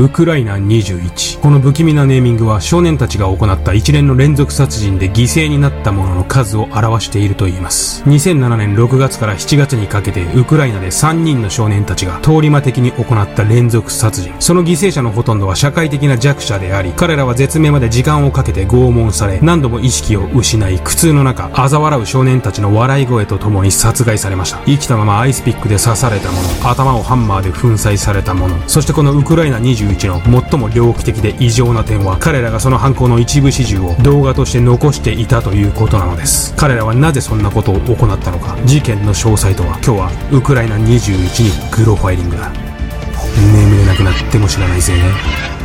ウクライナ21。この不気味なネーミングは少年たちが行った一連の連続殺人で犠牲になった者の数を表していると言います。2007年6月から7月にかけてウクライナで3人の少年たちが通り魔的に行った連続殺人。その犠牲者のほとんどは社会的な弱者であり、彼らは絶命まで時間をかけて拷問され、何度も意識を失い、苦痛の中、嘲笑う少年たちの笑い声とともに殺害されました。生きたままアイスピックで刺された者、頭をハンマーで粉砕された者、そしてこのウクライナ21の最も猟奇的で異常な点は、彼らがその犯行の一部始終を動画として残していたということなのです。彼らはなぜそんなことを行ったのか、事件の詳細とは、今日はウクライナ21にグロファイリングだ。眠れなくなっても知らないぜね。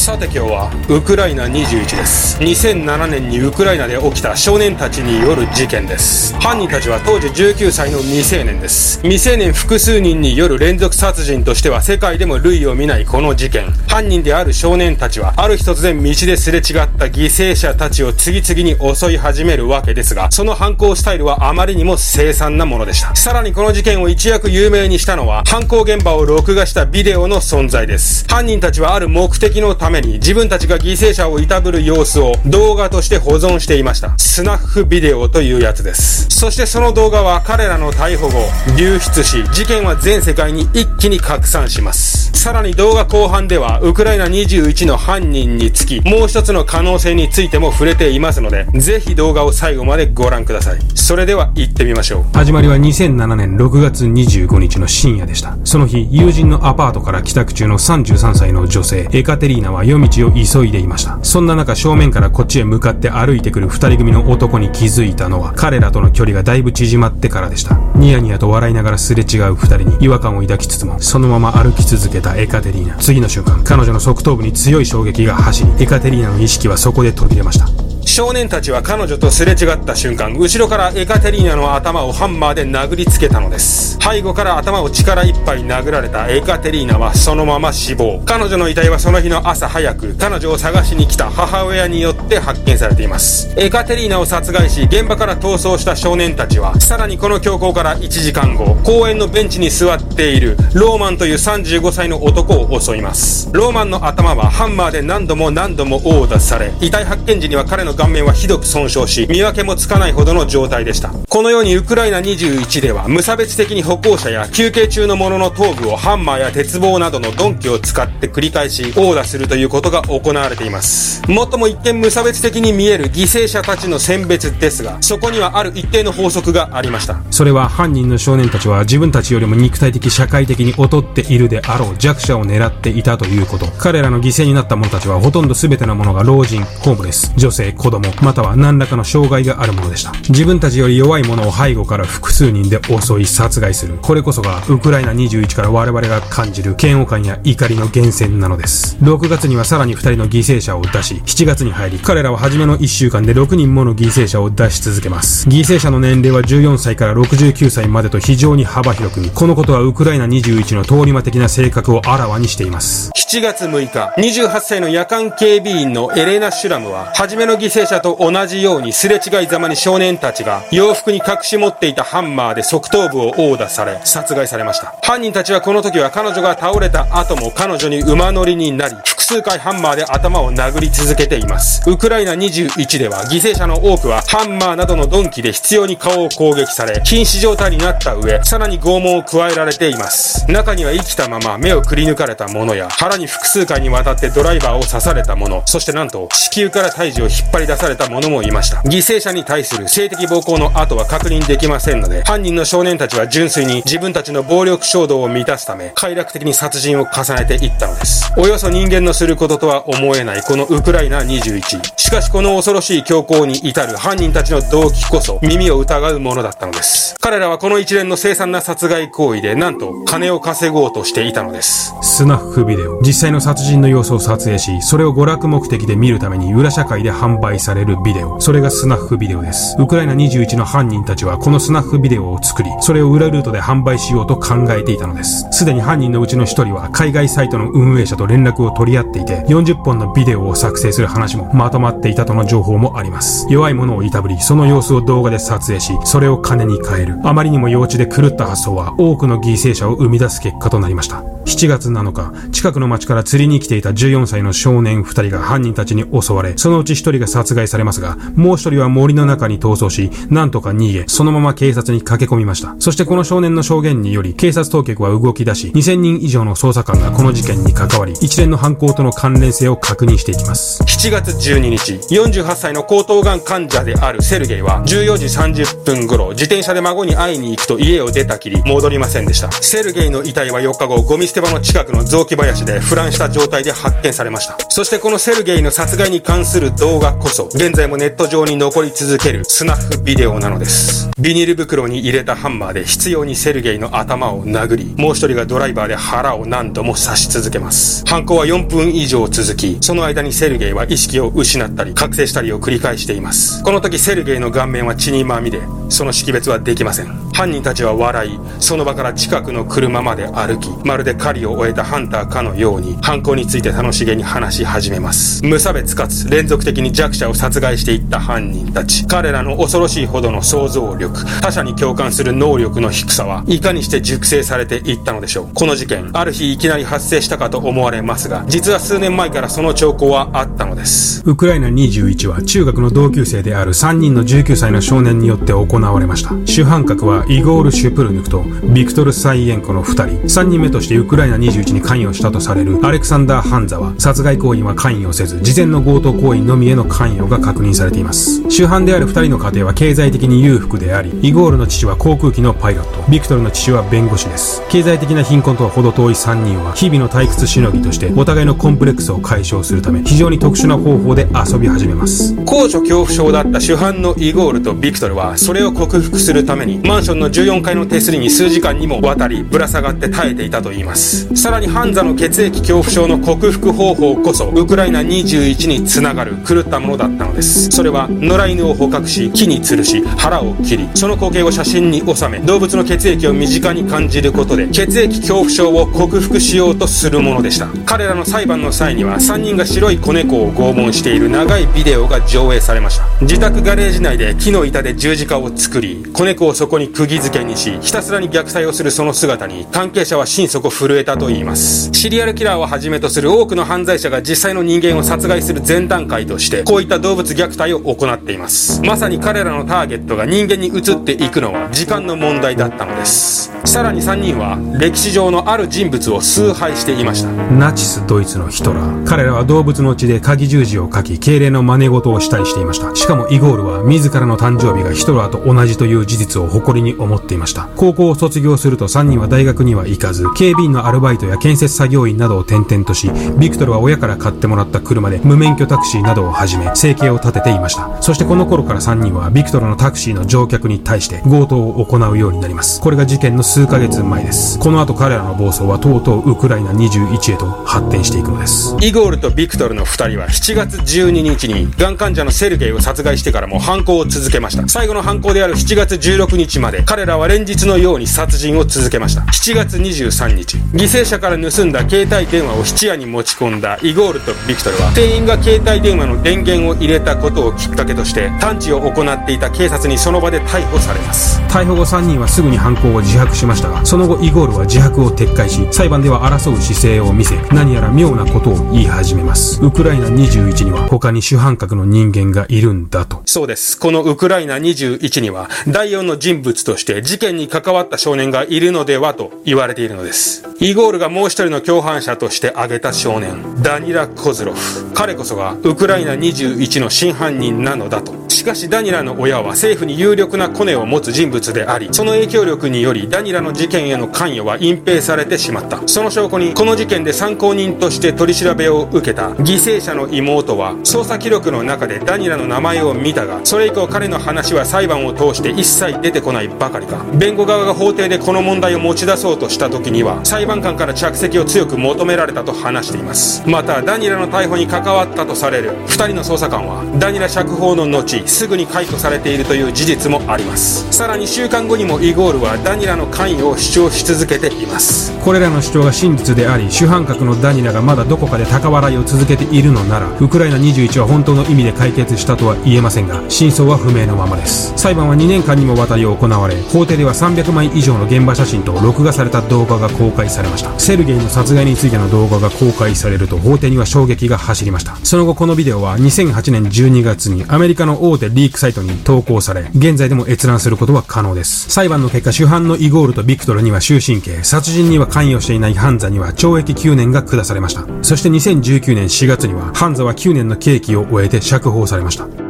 さて今日はウクライナ21です。2007年にウクライナで起きた少年たちによる事件です。犯人たちは当時19歳の未成年です。未成年複数人による連続殺人としては世界でも類を見ないこの事件。犯人である少年たちはある日突然道ですれ違った犠牲者たちを次々に襲い始めるわけですがその犯行スタイルはあまりにも凄惨なものでした。さらにこの事件を一躍有名にしたのは犯行現場を録画したビデオの存在です。犯人たちはある目的のためために自分たちが犠牲者をいたぶる様子を動画として保存していました。スナッフビデオというやつです。そしてその動画は彼らの逮捕後、流出し、事件は全世界に一気に拡散します。さらに動画後半では、ウクライナ21の犯人につき、もう一つの可能性についても触れていますので、ぜひ動画を最後までご覧ください。それでは行ってみましょう。始まりは2007年6月25日の深夜でした。その日、友人のアパートから帰宅中の33歳の女性、エカテリーナは夜道を急いでいました。そんな中正面からこっちへ向かって歩いてくる二人組の男に気づいたのは彼らとの距離がだいぶ縮まってからでした。ニヤニヤと笑いながらすれ違う二人に違和感を抱きつつもそのまま歩き続けたエカテリーナ。次の瞬間、彼女の側頭部に強い衝撃が走り、エカテリーナの意識はそこで途切れました。少年たちは彼女とすれ違った瞬間、後ろからエカテリーナの頭をハンマーで殴りつけたのです。背後から頭を力いっぱい殴られたエカテリーナはそのまま死亡。彼女の遺体はその日の朝早く、彼女を探しに来た母親によって発見されています。エカテリーナを殺害し、現場から逃走した少年たちは、さらにこの強行から1時間後、公園のベンチに座っているローマンという35歳の男を襲います。ローマンの頭はハンマーで何度も何度も殴打され、遺体発見時には彼の顔面はひどく損傷し、見分けもつかないほどの状態でした。このようにウクライナ21では、無差別的に歩行者や休憩中の者の頭部をハンマーや鉄棒などの鈍器を使って繰り返し殴打するということが行われています。もっとも一見無差別的に見える犠牲者たちの選別ですが、そこにはある一定の法則がありました。それは犯人の少年たちは自分たちよりも肉体的社会的に劣っているであろう弱者を狙っていたということ。彼らの犠牲になった者たちはほとんど全てのものが老人、ホームレス、女性、子供、または何らかの障害があるものでした。自分たちより弱い者を背後から複数人で襲い殺害する。これこそがウクライナ21から我々が感じる嫌悪感や怒りの源泉なのです。6月にはさらに2人の犠牲者を出し、7月に入り、彼らは初めの1週間で6人もの犠牲者を出し続けます。犠牲者の年齢は14歳から69歳までと非常に幅広く、このことはウクライナ21の通り魔的な性格をあらわにしています。7月6日、28歳の夜間警備員のエレナ・シュラムは、初めの犠牲者と同じようにすれ違いざまに少年たちが洋服に隠し持っていたハンマーで側頭部を殴打され殺害されました。犯人たちはこの時は彼女が倒れた後も彼女に馬乗りになり複数回ハンマーで頭を殴り続けています。ウクライナ21では犠牲者の多くはハンマーなどの鈍器で必要に顔を攻撃され瀕死状態になった上さらに拷問を加えられています。中には生きたまま目をくり抜かれた者や腹に複数回にわたってドライバーを刺された者そしてなんと子宮から胎児を引っ張り出された者もいました。犠牲者に対する性的暴行の後は確認できませんので、犯人の少年たちは純粋に自分たちの暴力衝動を満たすため、快楽的に殺人を重ねていったのです。およそ人間のすることとは思えないこのウクライナ21。しかしこの恐ろしい強行に至る犯人たちの動機こそ耳を疑うものだったのです。彼らはこの一連の凄惨な殺害行為でなんと金を稼ごうとしていたのです。スナッフビデオ。実際の殺人の様子を撮影し、それを娯楽目的で見るために裏社会で販売されるビデオ。それがスナッフビデオです。ウクライナ21の犯人たちはこのスナッフビデオを作り、それを裏ルートで販売しようと考えていたのです。すでに犯人のうちの一人は海外サイトの運営者と連絡を取り合っていて、40本のビデオを作成する話もまとまっていたとの情報もあります。弱い者をいたぶり、その様子を動画で撮影し、それを金に変える。あまりにも幼稚で狂った発想は多くの犠牲者を生み出す結果となりました。7月7日、近くの町から釣りに来ていた14歳の少年2人が犯人たちに襲われ、そのうち1人が殺害されますが、もう1人は森の中に逃走し、なんとか逃げ、そのまま警察に駆け込みました。そしてこの少年の証言により、警察当局は動き出し、2000人以上の捜査官がこの事件に関わり、一連の犯行との関連性を確認していきます。7月12日、48歳の喉頭がん患者であるセルゲイは、14時30分頃、自転車で孫に会いに行くと家を出たきり、戻りませんでした。セルゲイの遺体は4日後、ゴミ捨て場の近くの雑木林で腐乱した状態で発見されました。そしてこのセルゲイの殺害に関する動画こそ、現在もネット上に残り続けるスナッフビデオなのです。ビニール袋に入れたハンマーで執拗にセルゲイの頭を殴り、もう一人がドライバーで腹を何度も刺し続けます。犯行は4分以上続き、その間にセルゲイは意識を失ったり、覚醒したりを繰り返しています。この時セルゲイの顔面は血にまみれ、その識別はできません。犯人たちは笑い、その場から近くの車まで歩き、まるで狩りを終えたハンターかのように、犯行について楽しげに話し始めます。無差別かつ連続的に弱者を殺害していった犯人たち。彼らの恐ろしいほどの想像力、他者に共感する能力の低さは、いかにして熟成されていったのでしょう。この事件、ある日いきなり発生したかと思われますが、実は数年前からその兆候はあったのです。ウクライナ21は中学の同級生である3人の19歳の少年によって行われました。主犯格はイゴール・シュプルヌクとビクトル・サイエンコの2人。3人目としてウクライナ21に関与したとされるアレクサンダー・ハンザは殺害行為は関与せず、事前の強盗行為のみへの関与が確認されています。主犯である2人の家庭は経済的に裕福であり、イゴールの父は航空機のパイロット、ビクトルの父は弁護士です。経済的な貧困とは程遠い3人は、日々の退屈しのぎとして、お互いのコンプレックスを解消するため、非常に特殊な方法で遊び始めます。高所恐怖症だった主犯のイゴールとビクトルは、それを克服するために、マンションの14階の手すりに数時間にもわたり、ぶら下がって耐えていたといいます。さらにハンザの血液恐怖症の克服方法こそ、ウクライナ21につながる狂ったものだったのです。それは、野良犬を捕獲し、木に吊るし、腹を切り、その光景を写真に収め、動物の血液を身近に感じることで、血液恐怖症を克服しようとするものでした。彼らの裁判の際には、3人が白い子猫を拷問している長いビデオが上映されました。自宅ガレージ内で木の板で十字架を作り、子猫をそこに釘付けにし、ひたすらに虐待をするその姿に、関係者は心底震えたと言います。シリアルキラーをはじめとする多くの犯罪者が実際の人間を殺害する前段階として、こういったた動物虐待を行っています。まさに彼らのターゲットが人間に移っていくのは時間の問題だったのです。さらに3人は、歴史上のある人物を崇拝していました。ナチスドイツのヒトラー。彼らは動物の血で鍵十字を書き、敬礼の真似事をしたりしていました。しかもイゴールは、自らの誕生日がヒトラーと同じという事実を誇りに思っていました。高校を卒業すると3人は大学には行かず、警備員のアルバイトや建設作業員などを転々とし、ビクトルは親から買ってもらった車で無免許タクシーなどをはじめ、生計を立てていました。そしてこの頃から3人はビクトルのタクシーの乗客に対して強盗を行うようになります。これが事件の数ヶ月前です。この後彼らの暴走はとうとうウクライナ21へと発展していくのです。イゴールとビクトルの2人は7月12日に、がん患者のセルゲイを殺害してからも犯行を続けました。最後の犯行である7月16日まで、彼らは連日のように殺人を続けました。7月23日、犠牲者から盗んだ携帯電話を質屋に持ち込んだイゴールとビクトルは、店員が携帯電話の電源を入れたことをきっかけとして、探知を行っていた警察にその場で逮捕されます。逮捕後3人はすぐに犯行を自白しましたが、その後イゴールは自白を撤回し、裁判では争う姿勢を見せ、何やら妙なことを言い始めます。ウクライナ21には他に主犯格の人間がいるんだと。そうです。このウクライナ21には、第4の人物として事件に関わった少年がいるのではと言われているのです。イゴールがもう一人の共犯者として挙げた少年、ダニラ・コズロフ。彼こそがウクライナ21の真犯人なのだと。しかしダニラの親は政府に有力なコネを持つ人物であり、その影響力によりダニラの事件への関与は隠蔽されてしまった。その証拠に、この事件で参考人として取り調べを受けた犠牲者の妹は、捜査記録の中でダニラの名前を見たが、それ以降彼の話は裁判を通して一切出てこないばかりか。弁護側が法廷でこの問題を持ち出そうとした時には、裁判官から着席を強く求められたと話しています。また、ダニラの逮捕に関わったとされる二人の捜査官は、ダニラ釈放の後、すぐに解雇されているという事実もあります。さらに週間後にもイゴールはダニラの関与を主張し続けています。これらの主張が真実であり主犯格のダニラがまだどこかで高笑いを続けているのならウクライナ21は本当の意味で解決したとは言えませんが真相は不明のままです。裁判は2年間にもわたり行われ法廷では300枚以上の現場写真と録画された動画が公開されました。セルゲイの殺害についての動画が公開されると法廷には衝撃が走りました。その後このビデオは2008 8年12月にアメリカの大手リークサイトに投稿され現在でも閲覧することは可能です。裁判の結果主犯のイゴールとビクトルには終身刑殺人には関与していないハンザには懲役9年が下されました。そして2019年4月にはハンザは9年の刑期を終えて釈放されました。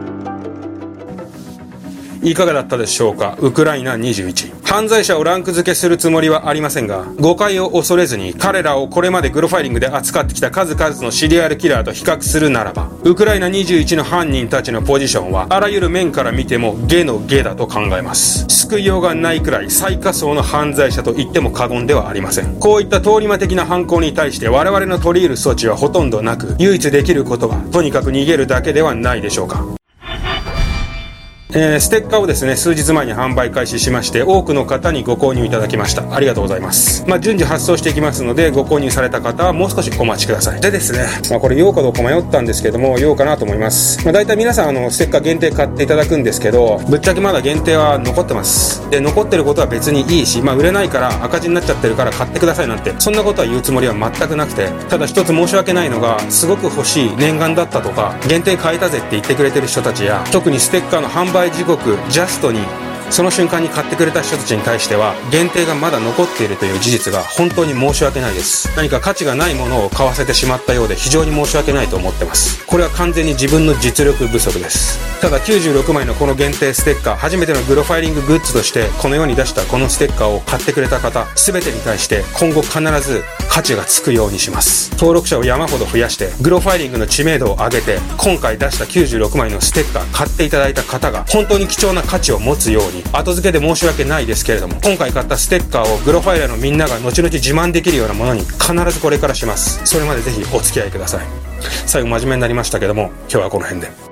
いかがだったでしょうか？ウクライナ21。犯罪者をランク付けするつもりはありませんが、誤解を恐れずに彼らをこれまでグロファイリングで扱ってきた数々のシリアルキラーと比較するならば、ウクライナ21の犯人たちのポジションは、あらゆる面から見てもゲのゲだと考えます。救いようがないくらい最下層の犯罪者と言っても過言ではありません。こういった通り魔的な犯行に対して我々の取り入る措置はほとんどなく、唯一できることは、とにかく逃げるだけではないでしょうか。えー、ステッカーをですね、数日前に販売開始しまして、多くの方にご購入いただきました。ありがとうございます。まあ、順次発送していきますので、ご購入された方はもう少しお待ちください。でですね、まあ、これ用かどうか迷ったんですけども、用かなと思います。まあ、大体皆さん、あの、ステッカー限定買っていただくんですけど、ぶっちゃけまだ限定は残ってます。で、残ってることは別にいいし、まあ、売れないから赤字になっちゃってるから買ってくださいなんて、そんなことは言うつもりは全くなくて、ただ一つ申し訳ないのが、すごく欲しい念願だったとか、限定買えたぜって言ってくれてる人たちや、特にステッカーの販売時刻、ジャストに。その瞬間に買ってくれた人たちに対しては限定がまだ残っているという事実が本当に申し訳ないです。何か価値がないものを買わせてしまったようで非常に申し訳ないと思ってます。これは完全に自分の実力不足です。ただ96枚のこの限定ステッカー初めてのグロファイリンググッズとしてこの世に出したこのステッカーを買ってくれた方全てに対して今後必ず価値がつくようにします。登録者を山ほど増やしてグロファイリングの知名度を上げて今回出した96枚のステッカー買っていただいた方が本当に貴重な価値を持つように後付けで申し訳ないですけれども今回買ったステッカーをグロファイラーのみんなが後々自慢できるようなものに必ずこれからします。それまでぜひお付き合いください。最後真面目になりましたけども今日はこの辺で。